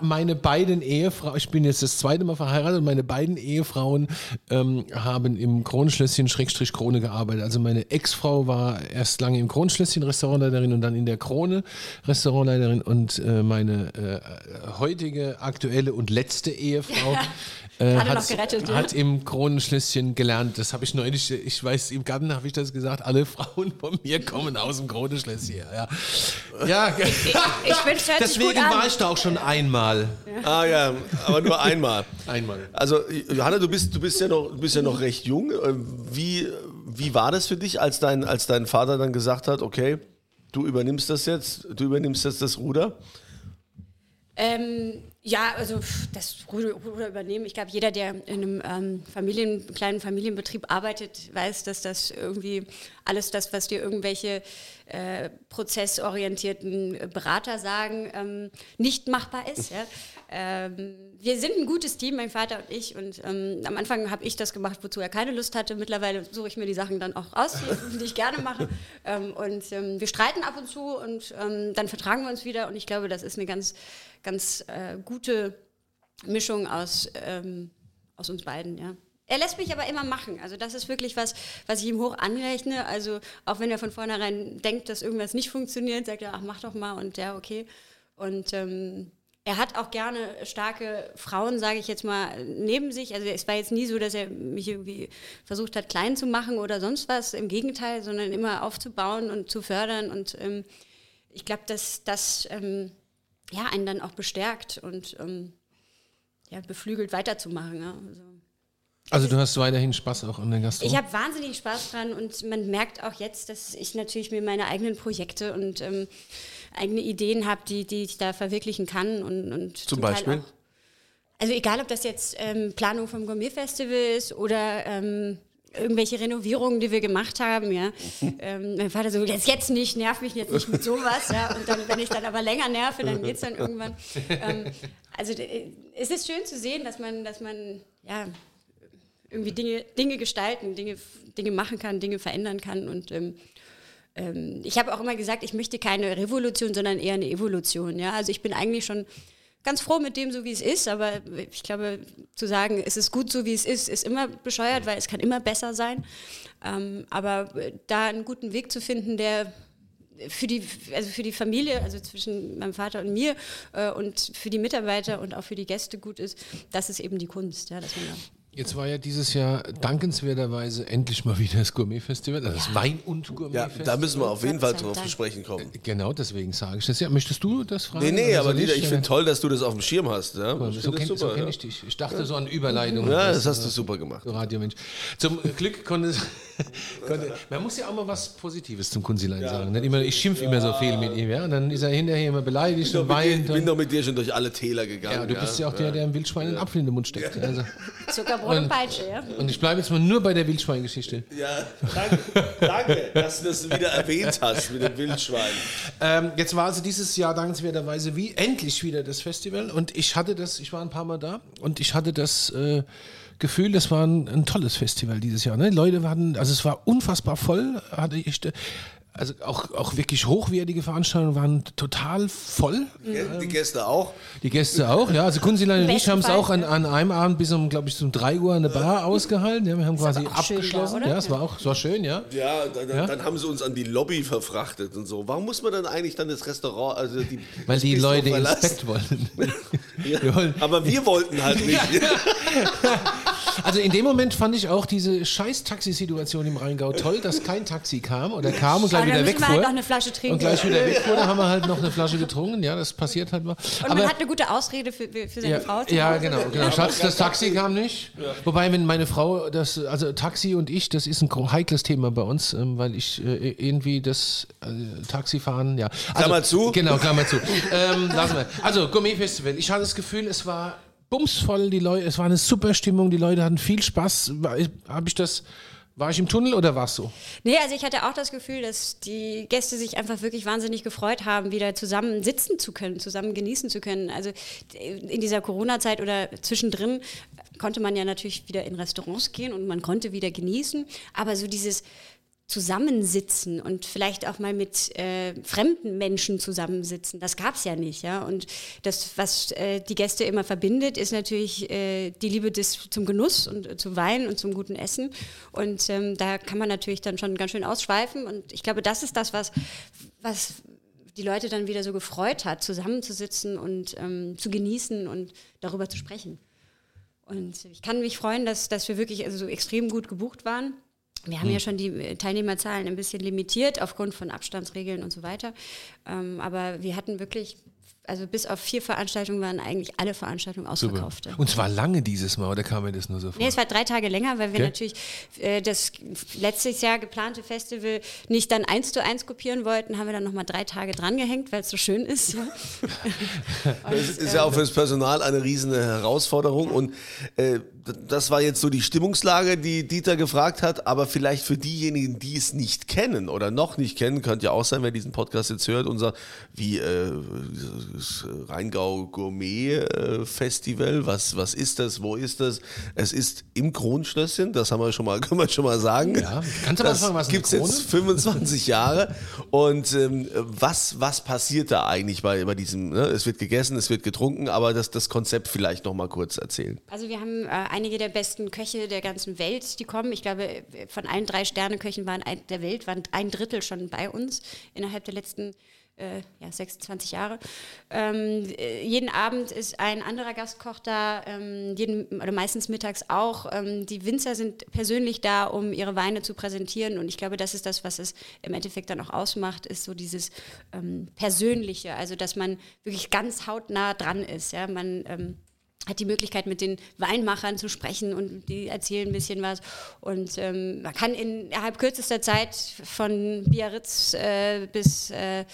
meine beiden Ehefrauen, ich bin jetzt das zweite Mal verheiratet und meine beiden Ehefrauen ähm, haben im Kronenschlösschen Schrägstrich Krone gearbeitet. Also meine Ex-Frau war erst lange im Kronenschlösschen Restaurantleiterin und dann in der Krone Restaurantleiterin und äh, meine äh, heutige, aktuelle und letzte Ehefrau. Äh, hat, gerettet, ja. hat im Kronenschlösschen gelernt. Das habe ich neulich, ich weiß, im Garten habe ich das gesagt, alle Frauen von mir kommen aus dem Kronenschlösschen. Ja, ja. Ich sich gut deswegen war ich da auch schon einmal. Ah ja, aber nur einmal. Einmal. Also Johanna, du bist, du bist ja noch, du bist ja noch recht jung. Äh, Wie, wie war das für dich, als dein, als dein Vater dann gesagt hat, okay, du übernimmst das jetzt, du übernimmst jetzt das Ruder? Ähm, ja, also das Ruder, übernehmen. Ich glaube, jeder, der in einem ähm, Familien, kleinen Familienbetrieb arbeitet, weiß, dass das irgendwie alles das, was dir irgendwelche äh, prozessorientierten Berater sagen, ähm, nicht machbar ist. Ja? Ähm, wir sind ein gutes Team, mein Vater und ich. Und ähm, am Anfang habe ich das gemacht, wozu er keine Lust hatte. Mittlerweile suche ich mir die Sachen dann auch aus, die, ich gerne mache. Ähm, und ähm, wir streiten ab und zu und dann vertragen wir uns wieder. Und ich glaube, das ist eine ganz, ganz äh, gute Mischung aus, ähm, aus uns beiden. Ja. Er lässt mich aber immer machen. Also das ist wirklich was, was ich ihm hoch anrechne. Also auch wenn er von vornherein denkt, dass irgendwas nicht funktioniert, sagt er, ach mach doch mal und ja, okay. Und ähm, er hat auch gerne starke Frauen, sage ich jetzt mal, neben sich. Also es war jetzt nie so, dass er mich irgendwie versucht hat, klein zu machen oder sonst was. Im Gegenteil, sondern immer aufzubauen und zu fördern. Und ähm, ich glaube, dass das ähm, ja, einen dann auch bestärkt und ähm, ja, beflügelt weiterzumachen. Ja. Also, Also du hast weiterhin Spaß auch an der Gastro. ich habe wahnsinnig Spaß dran und man merkt auch jetzt, dass ich natürlich mir meine eigenen Projekte und ähm, eigene Ideen habe, die, die ich da verwirklichen kann. Und, und Zum Teil Beispiel? Auch, also egal, ob das jetzt ähm, Planung vom Gourmet-Festival ist oder ähm, irgendwelche Renovierungen, die wir gemacht haben, ja. ähm, mein Vater so, jetzt, jetzt nicht, nerv mich jetzt nicht mit sowas, ja. Und dann, wenn ich dann aber länger nerve, dann geht es dann irgendwann. Ähm, also d- es ist schön zu sehen, dass man, dass man, ja, irgendwie Dinge, Dinge gestalten, Dinge, Dinge machen kann, Dinge verändern kann. Und ähm, ähm, ich habe auch immer gesagt, ich möchte keine Revolution, sondern eher eine Evolution. Ja? Also ich bin eigentlich schon ganz froh mit dem, so wie es ist, aber ich glaube, zu sagen, es ist gut so, wie es ist, ist immer bescheuert, weil es kann immer besser sein. Ähm, aber äh, da einen guten Weg zu finden, der für die, also für die Familie, also zwischen meinem Vater und mir äh, und für die Mitarbeiter und auch für die Gäste gut ist, das ist eben die Kunst, ja, dass man Jetzt war ja dieses Jahr dankenswerterweise endlich mal wieder das Gourmet-Festival, also das Wein- und Ja, Gourmet-Festival. da müssen wir auf jeden Fall drauf zu sprechen kommen. Genau, deswegen sage ich das. Ja, möchtest du das fragen? Nee, nee, oder aber Lieder, ich finde toll, dass du das auf dem Schirm hast. Ja, ich So kenne so super, kenn ja. ich dich. Ich dachte so an Überleitungen. Ja, das hast du super gemacht. So Radiomensch. Zum Glück konnte, konnte man muss ja auch mal was Positives zum Kunzilein sagen. Nicht immer, ich schimpfe immer so viel mit ihm, ja. Und dann ist er hinterher immer beleidigt und Ich bin, weint. bin Und, doch mit dir schon durch alle Täler gegangen. ja, du bist ja auch der, der im Wildschwein einen Apfel in den Mund steckt. Also, Zuckerbrot und Und- Peitsche, ja. Und ich bleibe jetzt mal nur bei der Wildschweingeschichte. Ja, danke, danke, dass du das wieder erwähnt hast mit dem Wildschwein. Ähm, jetzt war also dieses Jahr dankenswerterweise wie endlich wieder das Festival und ich hatte das, ich war ein paar Mal da und ich hatte das äh, Gefühl, das war ein, ein tolles Festival dieses Jahr. Ne? Die Leute waren, also es war unfassbar voll, hatte ich, also auch, auch wirklich hochwertige Veranstaltungen waren total voll. Die Gäste auch. Die Gäste auch, ja. Also Kunzilein und ich haben es auch an, an einem Abend bis um, glaube ich, um 3 Uhr an der Bar ausgehalten. Ja, wir haben quasi aber auch schön da, abgeschlossen. oder? ja, es war auch, es war schön, ja. Ja, dann, Ja? dann haben sie uns an die Lobby verfrachtet und so. Warum muss man dann eigentlich dann das Restaurant, also die Weil das die Bistro Leute ins verlassen? Bett wollten. Ja, Wir wollen- aber wir wollten halt nicht. Also in dem Moment fand ich auch diese scheiß Taxisituation im Rheingau toll, dass kein Taxi kam oder kam und gleich wieder müssen wir halt noch eine Flasche trinken. und gleich wieder wegfuhr, da haben wir halt noch eine Flasche getrunken. Ja, das passiert halt mal. Und man hat eine gute Ausrede für, für seine ja, Frau. ja, Hause. genau, genau. Schatz, das Taxi kam nicht. Wobei, wenn meine Frau, das, also Taxi und ich, das ist ein heikles Thema bei uns, ähm, weil ich äh, irgendwie das äh, Taxifahren, ja. Also, Klammer zu. Genau, Klammer zu. ähm, lassen wir. Also, Gourmet-Festival. Ich hatte das Gefühl, es war bumsvoll, die Leute, es war eine super Stimmung, die Leute hatten viel Spaß. Habe ich das, war ich im Tunnel oder war es so? Nee, also ich hatte auch das Gefühl, dass die Gäste sich einfach wirklich wahnsinnig gefreut haben, wieder zusammen sitzen zu können, zusammen genießen zu können. Also in dieser Corona-Zeit oder zwischendrin konnte man ja natürlich wieder in Restaurants gehen und man konnte wieder genießen. Aber so dieses Zusammensitzen und vielleicht auch mal mit äh, fremden Menschen zusammensitzen, das gab es ja nicht. Ja? Und das, was äh, die Gäste immer verbindet, ist natürlich äh, die Liebe des, zum Genuss und äh, zum Wein und zum guten Essen. Und ähm, da kann man natürlich dann schon ganz schön ausschweifen. Und ich glaube, das ist das, was, was die Leute dann wieder so gefreut hat, zusammenzusitzen und ähm, zu genießen und darüber zu sprechen. Und ich kann mich freuen, dass, dass wir wirklich also so extrem gut gebucht waren. Wir haben ja schon die äh, Teilnehmerzahlen ein bisschen limitiert aufgrund von Abstandsregeln und so weiter. Ähm, aber wir hatten wirklich, also bis auf vier Veranstaltungen waren eigentlich alle Veranstaltungen ausverkauft. ja. Und zwar lange dieses Mal, oder kam mir das nur so vor? Nee, es war drei Tage länger, weil wir Okay. natürlich äh, das letztes Jahr geplante Festival nicht dann eins zu eins kopieren wollten, haben wir dann nochmal drei Tage drangehängt, weil es so schön ist. Ja. Das ist ja auch für das Personal eine riesen Herausforderung und äh, das war jetzt so die Stimmungslage, die Dieter gefragt hat, aber vielleicht für diejenigen, die es nicht kennen oder noch nicht kennen, könnte ja auch sein, wer diesen Podcast jetzt hört, unser wie äh, das Rheingau Gourmet äh, Festival, was, was ist das, wo ist das? Es ist im Kronschlösschen, das haben wir schon mal, können wir schon mal sagen. Ja, kannst du mal das sagen, was eine gibt's jetzt 25 Jahre und ähm, was, was passiert da eigentlich bei, bei diesem, ne? es wird gegessen, es wird getrunken, aber das, das Konzept vielleicht noch mal kurz erzählen. Also wir haben äh, einige der besten Köche der ganzen Welt, die kommen. Ich glaube, von allen drei Sterne-Köchen waren ein, der Welt waren ein Drittel schon bei uns innerhalb der letzten äh, ja, 26 Jahre. Ähm, äh, jeden Abend ist ein anderer Gastkoch da, ähm, jeden, oder meistens mittags auch. Ähm, die Winzer sind persönlich da, um ihre Weine zu präsentieren. Und ich glaube, das ist das, was es im Endeffekt dann auch ausmacht, ist so dieses ähm, Persönliche. Also, dass man wirklich ganz hautnah dran ist. Ja? Man ähm, hat die Möglichkeit, mit den Weinmachern zu sprechen und die erzählen ein bisschen was. Und ähm, man kann innerhalb kürzester Zeit von Biarritz äh, bis äh,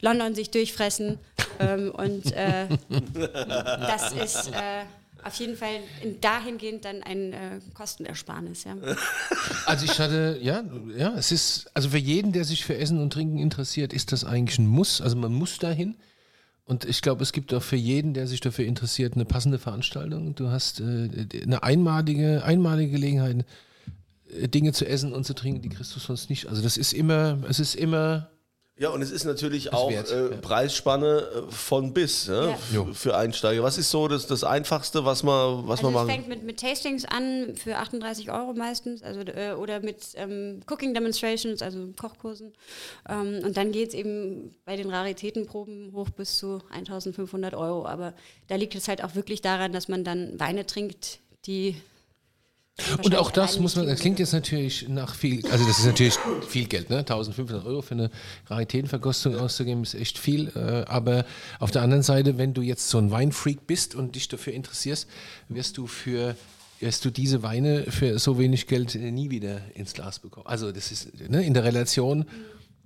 London sich durchfressen. ähm, und äh, das ist äh, auf jeden Fall dahingehend dann ein äh, Kostenersparnis. Ja. Also ich hatte, ja, ja, es ist, also für jeden, der sich für Essen und Trinken interessiert, ist das eigentlich ein Muss. Also man muss dahin. Und ich glaube, es gibt auch für jeden, der sich dafür interessiert, eine passende Veranstaltung. Du hast äh, eine einmalige, einmalige Gelegenheit, äh, Dinge zu essen und zu trinken, die du sonst nicht. Also das ist immer, es ist immer ja, und es ist natürlich auch wert, äh, ja. Preisspanne äh, von bis ne? Ja. Für Einsteiger. Was ist so das, das Einfachste, was man, was Also man es machen fängt mit, mit Tastings an für 38 Euro meistens, also äh, oder mit ähm, Cooking Demonstrations, also Kochkursen. Ähm, und dann geht es eben bei den Raritätenproben hoch bis zu 1500 Euro. Aber da liegt es halt auch wirklich daran, dass man dann Weine trinkt, die Und auch das muss man, das klingt jetzt natürlich nach viel, also das ist natürlich viel Geld, ne? 1500 Euro für eine Raritätenverkostung auszugeben, ist echt viel. Äh, aber auf der anderen Seite, wenn du jetzt so ein Weinfreak bist und dich dafür interessierst, wirst du für wirst du diese Weine für so wenig Geld nie wieder ins Glas bekommen. Also das ist ne, in der Relation,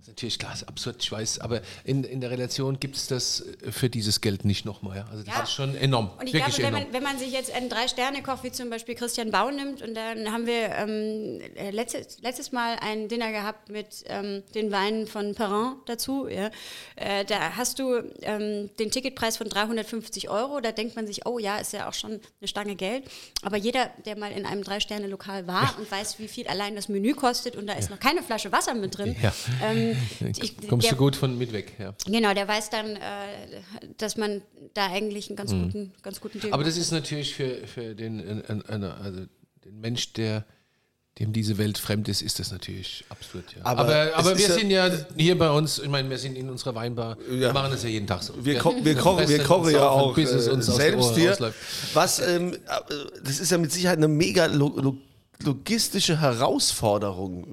ist natürlich klar, ist absurd, ich weiß, aber in, in der Relation gibt es das für dieses Geld nicht nochmal. Ja? Also das Ja. ist schon enorm, Und ich glaube, wenn man, wenn man sich jetzt einen Drei-Sterne-Koch wie zum Beispiel Christian Bau nimmt und dann haben wir ähm, äh, letztes, letztes Mal ein Dinner gehabt mit ähm, den Weinen von Perrin dazu. Ja. Äh, da hast du ähm, den Ticketpreis von 350 Euro. Da denkt man sich, oh ja, ist ja auch schon eine Stange Geld. Aber jeder, der mal in einem Drei-Sterne-Lokal war und weiß, wie viel allein das Menü kostet und da ist noch keine Flasche Wasser mit drin, Ja. Ähm, ich, Kommst der, du gut von mit weg, ja. Genau, der weiß dann, äh, dass man da eigentlich einen ganz guten, ganz guten Deal Mhm. Aber das ist natürlich für, für den, äh, äh, äh, also den Mensch, der dem diese Welt fremd ist, ist das natürlich absurd. Ja. Aber Aber, aber, wir ja- sind ja hier bei uns, ich meine, wir sind in unserer Weinbar, Ja. wir machen das ja jeden Tag so. Wir, ko wir, kochen, wir kochen ja auch bis es äh, uns selbst hier. rausläuft. Was, ähm, äh, das ist ja mit Sicherheit eine mega lo lo logistische Herausforderung.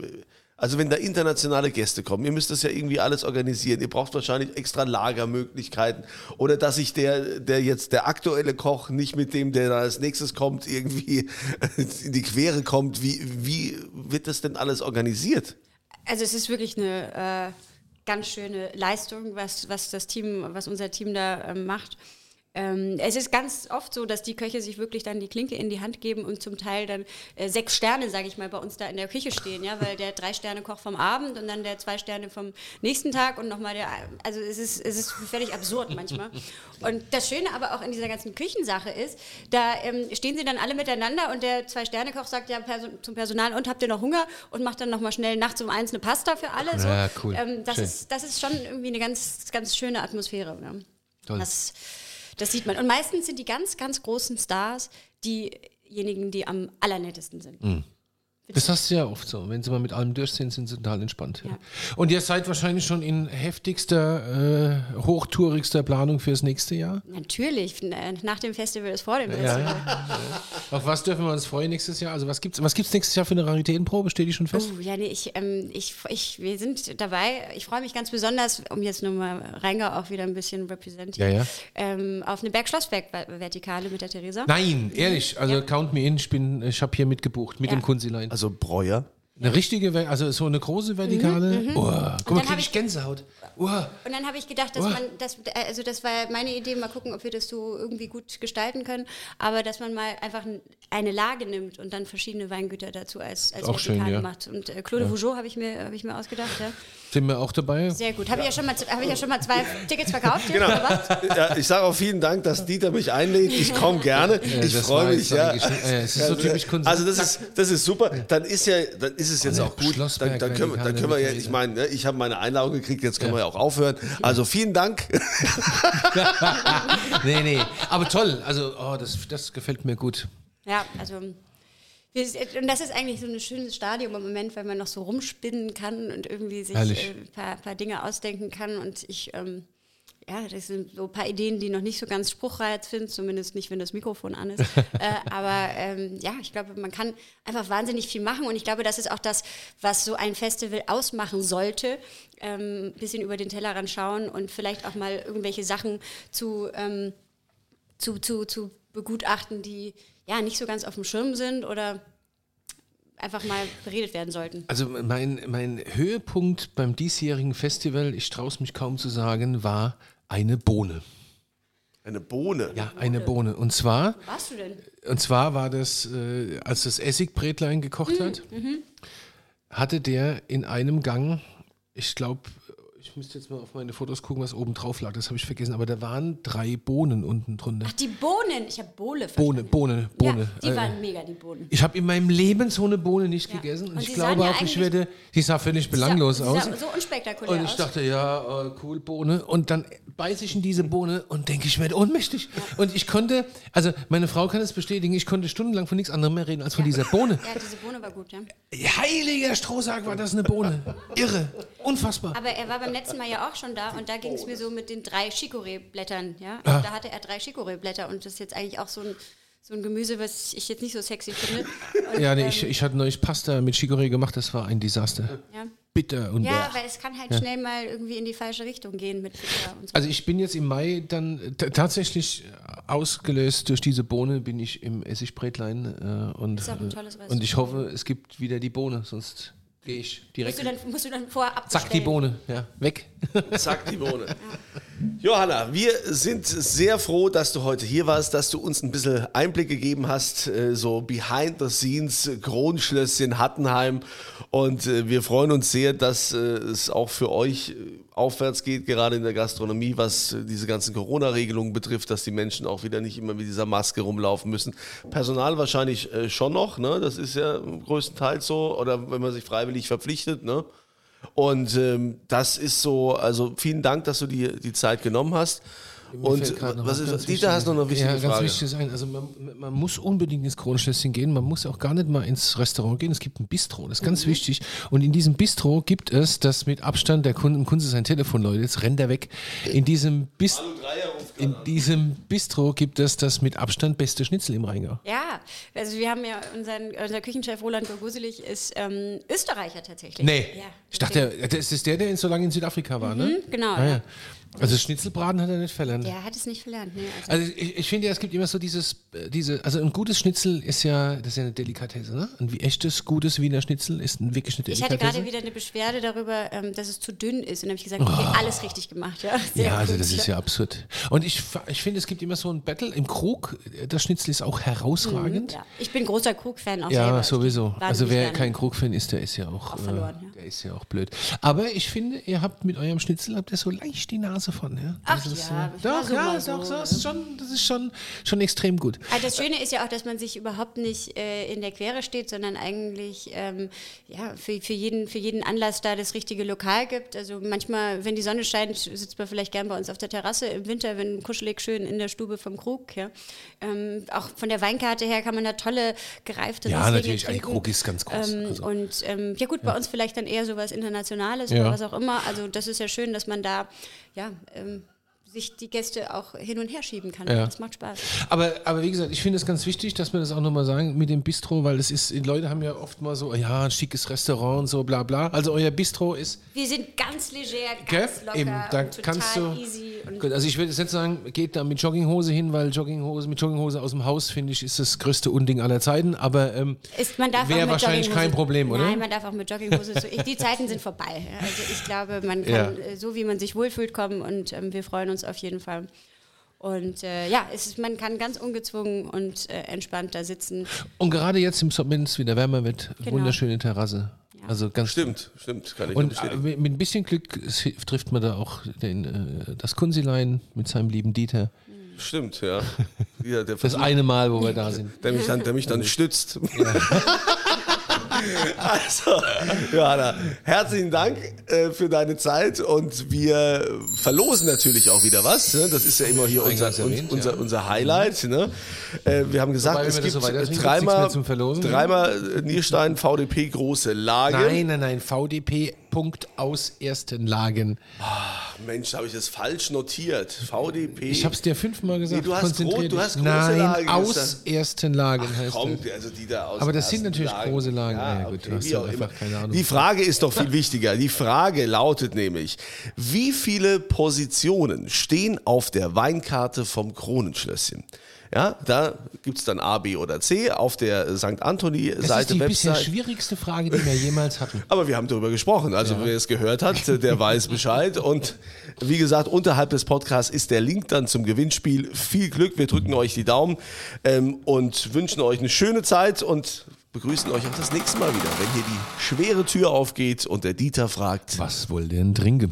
Also wenn da internationale Gäste kommen, ihr müsst das ja irgendwie alles organisieren. Ihr braucht wahrscheinlich extra Lagermöglichkeiten oder dass sich der, der jetzt der aktuelle Koch nicht mit dem, der da als nächstes kommt, irgendwie in die Quere kommt. Wie, wie wird das denn alles organisiert? Also es ist wirklich eine äh, ganz schöne Leistung, was, was das Team, was unser Team da ähm, macht. Ähm, es ist ganz oft so, dass die Köche sich wirklich dann die Klinke in die Hand geben und zum Teil dann äh, sechs Sterne, sage ich mal, bei uns da in der Küche stehen, ja, weil der drei Sterne Koch vom Abend und dann der zwei Sterne vom nächsten Tag und nochmal der, also es ist, es ist völlig absurd manchmal. Und das Schöne aber auch in dieser ganzen Küchensache ist, da ähm, stehen sie dann alle miteinander und der zwei Sterne Koch sagt ja Perso zum Personal und habt ihr noch Hunger und macht dann nochmal schnell nachts um eins eine Pasta für alle. So. Ja, cool. Ähm, das, Schön. ist, das ist schon irgendwie eine ganz, ganz schöne Atmosphäre. Ja. Toll. Das, das sieht man. Und meistens sind die ganz, ganz großen Stars diejenigen, die am allernettesten sind. Mhm. Das hast du ja oft so. Wenn sie mal mit allem durch sind, sind sie total entspannt. Ja. Ja. Und ihr seid wahrscheinlich schon in heftigster, äh, hochtourigster Planung fürs nächste Jahr? Natürlich, äh, nach dem Festival ist vor dem Festival. ja. Auf was dürfen wir uns freuen nächstes Jahr? Also was gibt's, was gibt's nächstes Jahr für eine Raritätenprobe? Steht die schon fest? Oh, ja, nee, ich, ähm, ich, ich, wir sind dabei. Ich freue mich ganz besonders, um jetzt nur mal Rheingau auch wieder ein bisschen ja. Ähm, auf eine Bergschlossberg-Vertikale mit der Theresa. Nein, ehrlich. Also count me in. Ich bin, ich habe hier mitgebucht mit dem Kunzilein. Also Breuer. Eine richtige, also so eine große Vertikale. Oh, guck mal, dann krieg hab ich Gänsehaut. Oh. Und dann habe ich gedacht, dass Oh. man, das, also das war meine Idee, mal gucken, ob wir das so irgendwie gut gestalten können, aber dass man mal einfach ein- eine Lage nimmt und dann verschiedene Weingüter dazu als, als Auch schön, Vertikale ja. macht. Und äh, Claude Vougeot habe ich, mir- habe ich mir ausgedacht. Ja. Sind wir auch dabei? Sehr gut. Habe ich, ja schon mal, habe ich ja schon mal zwei Tickets verkauft. hier, Genau. Ja, ich sage auch vielen Dank, dass Dieter mich einlädt. Ich komme gerne. ich freue mich. Ja. äh, es ist so typisch Kunst. Also das ist, das ist super. Dann ist ja, dann ist es jetzt auch gut. Dann, dann, können, wir- dann können wir ja, ich meine, ne, ich habe meine Einladung gekriegt, jetzt können Ja. wir ja auch aufhören. Also vielen Dank. nee, nee. Aber toll. Also, oh, das, das gefällt mir gut. Ja, also Und das ist eigentlich so ein schönes Stadium im Moment, weil man noch so rumspinnen kann und irgendwie sich ein äh, paar, paar Dinge ausdenken kann. Und ich, ähm, ja, das sind so ein paar Ideen, die noch nicht so ganz spruchreif sind, zumindest nicht, wenn das Mikrofon an ist. äh, aber ähm, ja, ich glaube, man kann einfach wahnsinnig viel machen. Und ich glaube, das ist auch das, was so ein Festival ausmachen sollte. Ähm, ein bisschen über den Tellerrand schauen und vielleicht auch mal irgendwelche Sachen zu. Ähm, zu, zu, zu begutachten, die ja nicht so ganz auf dem Schirm sind oder einfach mal beredet werden sollten. Also mein, mein Höhepunkt beim diesjährigen Festival, ich traue es mich kaum zu sagen, war eine Bohne. Eine Bohne. Ja, eine Bohne. Und zwar, Wo warst du denn? und zwar war das, äh, als das Essigbrätlein gekocht hat, hatte der in einem Gang, ich glaube, ich müsste jetzt mal auf meine Fotos gucken, was oben drauf lag, das habe ich vergessen, aber da waren drei Bohnen unten drunter. Ach, die Bohnen. Ich habe Bohle Bohne, verstanden. Bohne, Bohne. Ja, die Äh, waren mega, die Bohnen. Ich habe in meinem Leben so eine Bohne nicht Ja. gegessen und, Und ich glaube ja auch, ich werde, die sah völlig belanglos sah- aus. so unspektakulär Und ich aus. dachte, ja, äh, cool, Bohne. Und dann beiße ich in diese Bohne und denke, ich werde ohnmächtig. Und ich konnte, also meine Frau kann es bestätigen, ich konnte stundenlang von nichts anderem mehr reden als von dieser Bohne. ja, diese Bohne war gut, ja. Heiliger Strohsack war das eine Bohne. Irre, unfassbar. Aber er war beim letzten Mal ja auch schon da und da ging es mir so mit den drei Chicorée-Blättern, ja. Ah. Da hatte er drei Chicorée-Blätter und das ist jetzt eigentlich auch so ein, so ein Gemüse, was ich jetzt nicht so sexy finde. Und, Ja, nee, ähm, ich, ich hatte neulich Pasta mit Chicorée gemacht, das war ein Desaster. ja. Bitter und ja, bäh. weil es kann halt schnell mal irgendwie in die falsche Richtung gehen mit Pizza und so. Also ich bin jetzt im Mai dann tatsächlich ausgelöst durch diese Bohne bin ich im Essigbrätlein äh, und, Ist auch ein tolles und ich hoffe, es gibt wieder die Bohne, sonst gehe ich musst, direkt. du dann, musst du dann vorher Zack, abbestellen. die Bohne, ja, weg. Zack, die Bohne. Johanna, wir sind sehr froh, dass du heute hier warst, dass du uns ein bisschen Einblick gegeben hast, äh, so behind the scenes, Kronschlösschen Hattenheim. Und äh, wir freuen uns sehr, dass äh, es auch für euch aufwärts geht, gerade in der Gastronomie, was diese ganzen Corona-Regelungen betrifft, dass die Menschen auch wieder nicht immer mit dieser Maske rumlaufen müssen. Personal wahrscheinlich schon noch, ne? das ist ja größtenteils so, oder wenn man sich freiwillig verpflichtet, ne? Und ähm, das ist so, also vielen Dank, dass du dir die Zeit genommen hast. Und was ist, Dieter, hast noch eine wichtige ja, ganz Frage. wichtig sein. Also man, man muss unbedingt ins Kronschlösschen gehen. Man muss auch gar nicht mal ins Restaurant gehen. Es gibt ein Bistro. Das ist ganz wichtig. Und in diesem Bistro gibt es das mit Abstand der Kunden. Kunde sein Telefon, Leute. Jetzt rennt er weg. In diesem, Bis, in diesem Bistro gibt es das mit Abstand beste Schnitzel im Rheingau. Ja, also wir haben ja unseren, unser Küchenchef Roland Gorguselig ist ähm, Österreicher tatsächlich. Nee. Ja, ich dachte, das ist der, der so lange in Südafrika war, ne? genau, Ah, ja. Also Schnitzelbraten hat er nicht verlernt. Der hat es nicht verlernt. Ne? Also, Also ich, ich finde ja, es gibt immer so dieses, äh, diese, also ein gutes Schnitzel ist ja, das ist ja eine Delikatesse, ne? Ein echtes, gutes Wiener Schnitzel ist ein, wirklich eine ich hatte Delikatesse. gerade wieder eine Beschwerde darüber, ähm, dass es zu dünn ist. Und dann habe ich gesagt, okay, alles richtig gemacht. Ja, Sehr Oh. ja, also gut. das ist ja absurd. Und ich, ich finde, es gibt immer so ein Battle im Krug. Das Schnitzel ist auch herausragend. Ja. Ich bin großer Krug-Fan auch Ja, selber. sowieso. Also wer gerne. kein Krug-Fan ist, der ist ja auch, Auch verloren, äh, ja. der ist ja auch blöd. Aber ich finde, ihr habt mit eurem Schnitzel habt ihr so leicht die Nase von, ja? Ach Das ist, ja, ich doch, so ja, mal doch, so, so, ja. ist schon, das ist schon, schon extrem gut. Also das Schöne ist ja auch, dass man sich überhaupt nicht äh, in der Quere steht, sondern eigentlich ähm, ja, für, für, jeden, für jeden Anlass da das richtige Lokal gibt. Also manchmal, wenn die Sonne scheint, sitzt man vielleicht gern bei uns auf der Terrasse. Im Winter, wenn kuschelig schön in der Stube vom Krug. Ja. Ähm, auch von der Weinkarte her kann man da tolle gereifte Ja, Rieslinge natürlich, ein. Krug ist ganz groß. Ähm, Also. Und ähm, ja gut, bei uns vielleicht dann eher sowas Internationales Ja. oder was auch immer. Also das ist ja schön, dass man da ja, ähm, sich die Gäste auch hin und her schieben kann. Ja. Das macht Spaß. Aber, aber wie gesagt, ich finde es ganz wichtig, dass wir das auch nochmal sagen mit dem Bistro, weil es ist, die Leute haben ja oft mal so, ja, ein schickes Restaurant und so, bla bla. Also euer Bistro ist, Wir sind ganz leger, gell? ganz locker Eben, da kannst du. easy. Und Gut, also ich würde jetzt nicht sagen, geht da mit Jogginghose hin, weil Jogginghose, mit Jogginghose aus dem Haus, finde ich, ist das größte Unding aller Zeiten. Aber ähm, wäre wahrscheinlich kein Problem, oder? Nein, man darf auch mit Jogginghose. So, die Zeiten sind vorbei. Also ich glaube, man kann Ja. äh, so, wie man sich wohlfühlt, kommen und ähm, wir freuen uns auf jeden Fall. Und äh, ja, es ist, man kann ganz ungezwungen und äh, entspannt da sitzen. Und gerade jetzt im Sommer, wenn es wieder wärmer wird, Genau. wunderschöne Terrasse. Ja. Also ganz Stimmt, stimmt, kann ich Und äh, mit ein bisschen Glück trifft man da auch den, äh, das Kunzilein mit seinem lieben Dieter. Stimmt, ja. ja der, Das eine Mal, wo wir da sind. der mich dann, der mich dann stützt. Also, Johanna, herzlichen Dank äh, für deine Zeit und wir verlosen natürlich auch wieder was. Ne? Das ist ja immer hier unser, erwähnt, unser, ja. unser Highlight. Ne? Äh, wir haben gesagt, Wobei, es gibt so dreimal, ne? dreimal äh, Nierstein VDP große Lage. Nein, nein, nein. VDP Punkt aus ersten Lagen. Mensch, habe ich das falsch notiert. VDP. Ich habe es dir fünfmal gesagt. Nee, du hast konzentrier gro- du hast große Nein, Lagen aus ersten Lagen heißt Komm, es. also die da aus Aber das sind natürlich große Lagen. Ja, gut, ja immer. keine Ahnung. Die Frage ist doch viel wichtiger. Die Frage lautet nämlich, wie viele Positionen stehen auf der Weinkarte vom Kronenschlösschen? Ja, da gibt es dann A, B oder C auf der St. das ist Anthony-Seite, die bisher schwierigste Frage, die wir jemals hatten. Aber wir haben darüber gesprochen. Also wer es gehört hat, der weiß Bescheid. Und wie gesagt, unterhalb des Podcasts ist der Link dann zum Gewinnspiel. Viel Glück, wir drücken euch die Daumen ähm, und wünschen euch eine schöne Zeit und begrüßen euch auch das nächste Mal wieder, wenn hier die schwere Tür aufgeht und der Dieter fragt. Was wohl denn trinken?